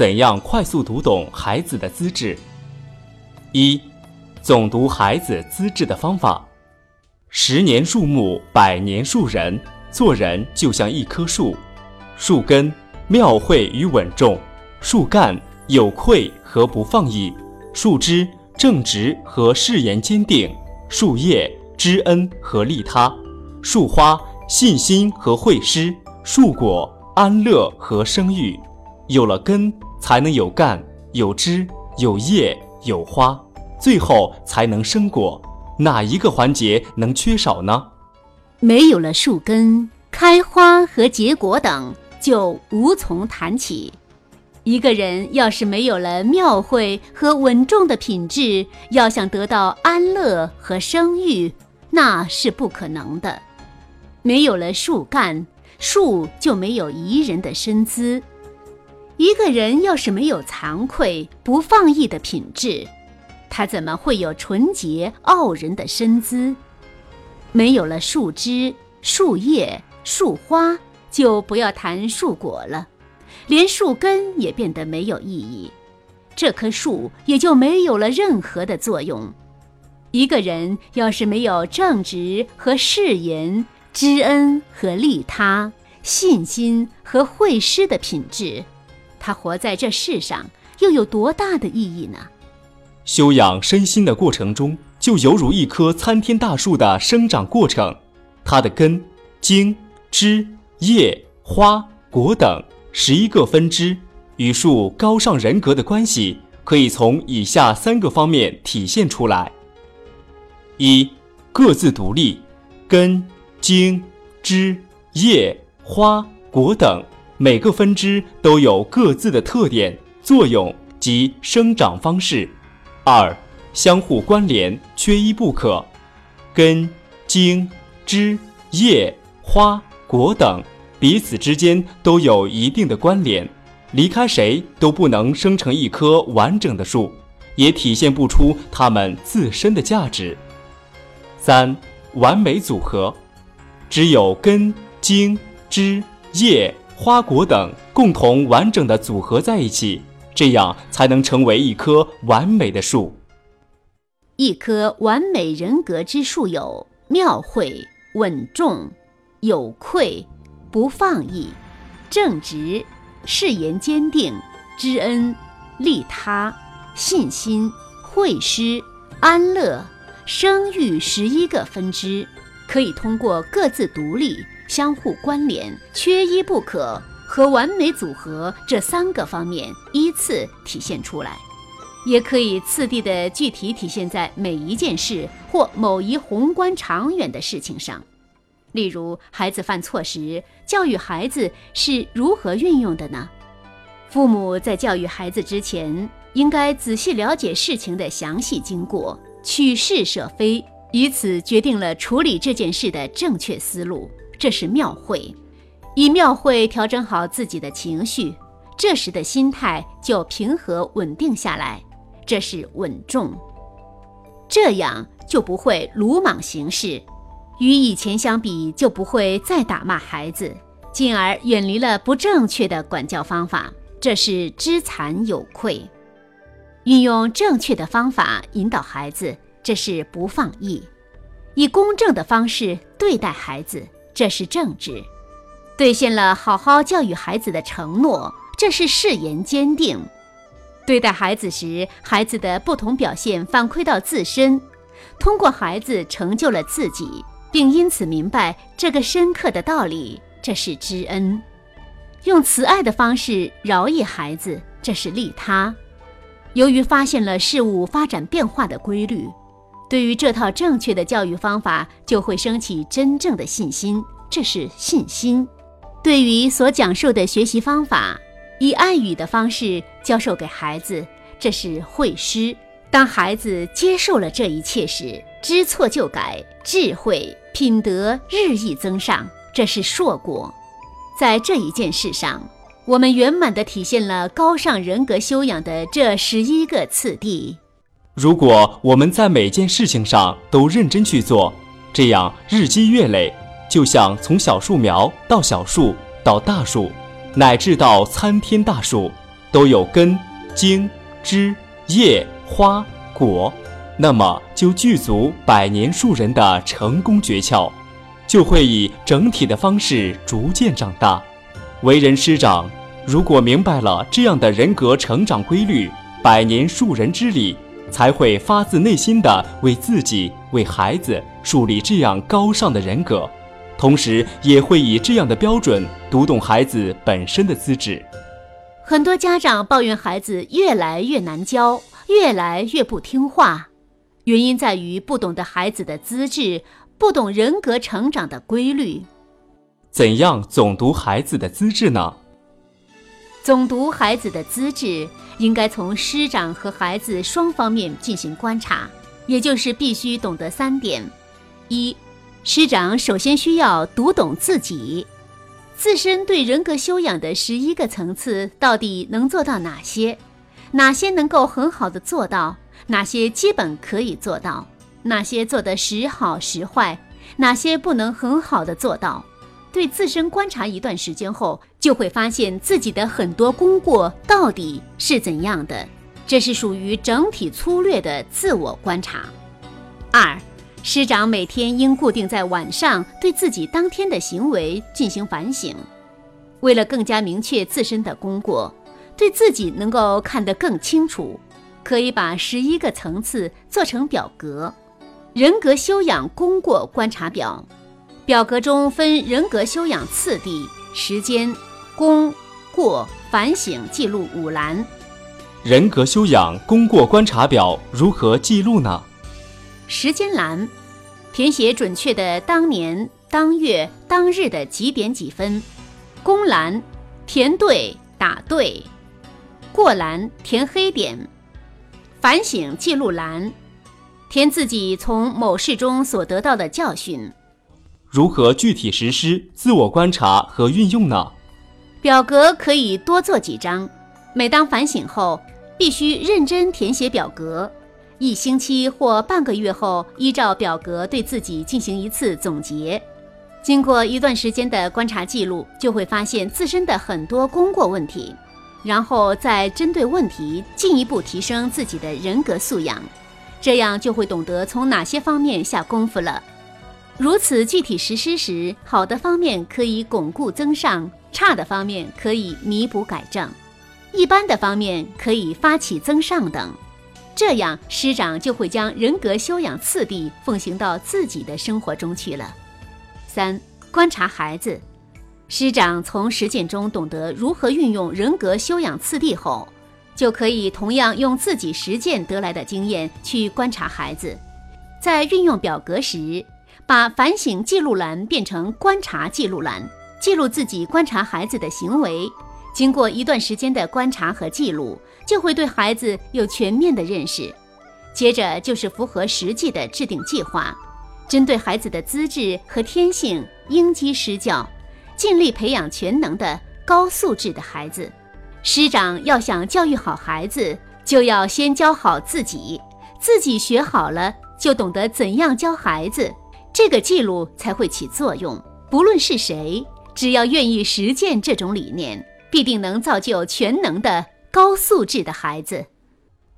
怎样快速读懂孩子的资质？一、总读孩子资质的方法。十年树木，百年树人。做人就像一棵树，树根妙慧与稳重，树干有愧和不放逸，树枝正直和誓言坚定，树叶知恩和利他，树花信心和惠施，树果安乐和生育。有了根，才能有干，有枝，有叶，有花，最后才能生果。哪一个环节能缺少呢？没有了树根，开花和结果等就无从谈起。一个人要是没有了妙慧和稳重的品质，要想得到安乐和声誉，那是不可能的。没有了树干，树就没有宜人的身姿。一个人要是没有惭愧、不放逸的品质，他怎么会有纯洁傲人的身姿？没有了树枝、树叶、树花，就不要谈树果了，连树根也变得没有意义，这棵树也就没有了任何的作用。一个人要是没有正直和誓言、知恩和利他、信心和会师的品质，他活在这世上又有多大的意义呢？修养身心的过程中。就犹如一棵参天大树的生长过程，它的根、茎、枝、叶、花、果等十一个分支与树高尚人格的关系，可以从以下三个方面体现出来：一、各自独立，根、茎、枝、叶、花、果等每个分支都有各自的特点、作用及生长方式；二、相互关联，缺一不可。根、茎、枝、叶、花、果等彼此之间都有一定的关联，离开谁都不能生成一棵完整的树，也体现不出它们自身的价值。三、完美组合，只有根、茎、枝、叶、花、果等共同完整的组合在一起，这样才能成为一棵完美的树。一棵完美人格之树有妙慧、稳重、有愧、不放逸、正直、誓言坚定、知恩、利他、信心、会师、安乐、生育十一个分支，可以通过各自独立、相互关联、缺一不可和完美组合这三个方面依次体现出来。也可以次第的具体体现在每一件事或某一宏观长远的事情上。例如，孩子犯错时，教育孩子是如何运用的呢？父母在教育孩子之前，应该仔细了解事情的详细经过，取是舍非，以此决定了处理这件事的正确思路。这是庙会，以庙会调整好自己的情绪，这时的心态就平和稳定下来。这是稳重，这样就不会鲁莽行事，与以前相比就不会再打骂孩子，进而远离了不正确的管教方法。这是知惭有愧，运用正确的方法引导孩子，这是不放逸，以公正的方式对待孩子，这是正直，兑现了好好教育孩子的承诺，这是誓言坚定。对待孩子时，孩子的不同表现反馈到自身，通过孩子成就了自己，并因此明白这个深刻的道理，这是知恩；用慈爱的方式饶益孩子，这是利他。由于发现了事物发展变化的规律，对于这套正确的教育方法就会升起真正的信心，这是信心。对于所讲授的学习方法。以暗语的方式教授给孩子，这是会师。当孩子接受了这一切时，知错就改，智慧品德日益增上，这是硕果。在这一件事上，我们圆满地体现了高尚人格修养的这十一个次第。如果我们在每件事情上都认真去做，这样日积月累，就像从小树苗到小树到大树。乃至到参天大树，都有根、茎、枝、叶、花、果，那么就具足百年树人的成功诀窍，就会以整体的方式逐渐长大。为人师长，如果明白了这样的人格成长规律，百年树人之理，才会发自内心的为自己、为孩子树立这样高尚的人格，同时也会以这样的标准读懂孩子本身的资质。很多家长抱怨孩子越来越难教，越来越不听话，原因在于不懂得孩子的资质，不懂人格成长的规律。怎样总读孩子的资质呢？总读孩子的资质，应该从师长和孩子双方面进行观察，也就是必须懂得三点：一，师长首先需要读懂自己，自身对人格修养的十一个层次到底能做到哪些？哪些能够很好的做到？哪些基本可以做到？哪些做得时好时坏？哪些不能很好的做到？对自身观察一段时间后，就会发现自己的很多功过到底是怎样的。这是属于整体粗略的自我观察。二，师长每天应固定在晚上对自己当天的行为进行反省。为了更加明确自身的功过，对自己能够看得更清楚，可以把十一个层次做成表格，人格修养功过观察表。表格中分人格修养次第、时间、功、过、反省记录五栏。人格修养功过观察表如何记录呢？时间栏，填写准确的当年、当月、当日的几点几分。功栏，填对打对。过栏，填黑点。反省记录栏，填自己从某事中所得到的教训。如何具体实施自我观察和运用呢？表格可以多做几张，每当反省后，必须认真填写表格。一星期或半个月后，依照表格对自己进行一次总结。经过一段时间的观察记录，就会发现自身的很多功过问题，然后再针对问题进一步提升自己的人格素养，这样就会懂得从哪些方面下功夫了。如此具体实施时，好的方面可以巩固增上，差的方面可以弥补改正，一般的方面可以发起增上等。这样师长就会将人格修养次第奉行到自己的生活中去了。三、观察孩子，师长从实践中懂得如何运用人格修养次第后，就可以同样用自己实践得来的经验去观察孩子，在运用表格时。把反省记录栏变成观察记录栏，记录自己观察孩子的行为。经过一段时间的观察和记录，就会对孩子有全面的认识。接着就是符合实际的制定计划，针对孩子的资质和天性，应机施教，尽力培养全能的高素质的孩子。师长要想教育好孩子，就要先教好自己，自己学好了，就懂得怎样教孩子。这个记录才会起作用。不论是谁，只要愿意实践这种理念，必定能造就全能的高素质的孩子。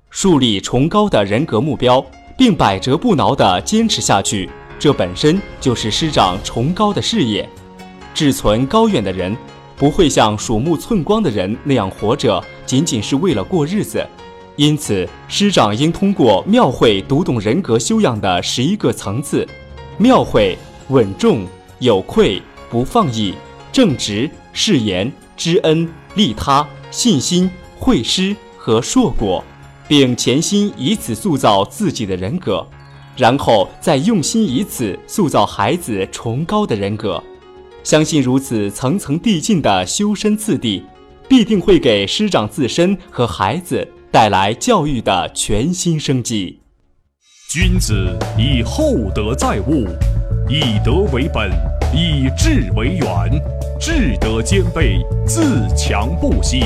树立崇高的人格目标，并百折不挠地坚持下去，这本身就是师长崇高的事业。志存高远的人，不会像鼠目寸光的人那样活着，仅仅是为了过日子。因此，师长应通过庙会读懂人格修养的十一个层次。庙会稳重有愧不放逸正直誓言知恩利他信心惠施和硕果，并潜心以此塑造自己的人格，然后再用心以此塑造孩子崇高的人格。相信如此层层递进的修身次第，必定会给师长自身和孩子带来教育的全新生机。君子以厚德载物，以德为本，以智为源，智德兼备，自强不息。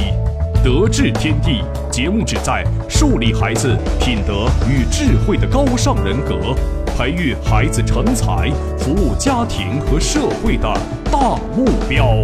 德智天地节目旨在树立孩子品德与智慧的高尚人格，培育孩子成才、服务家庭和社会的大目标。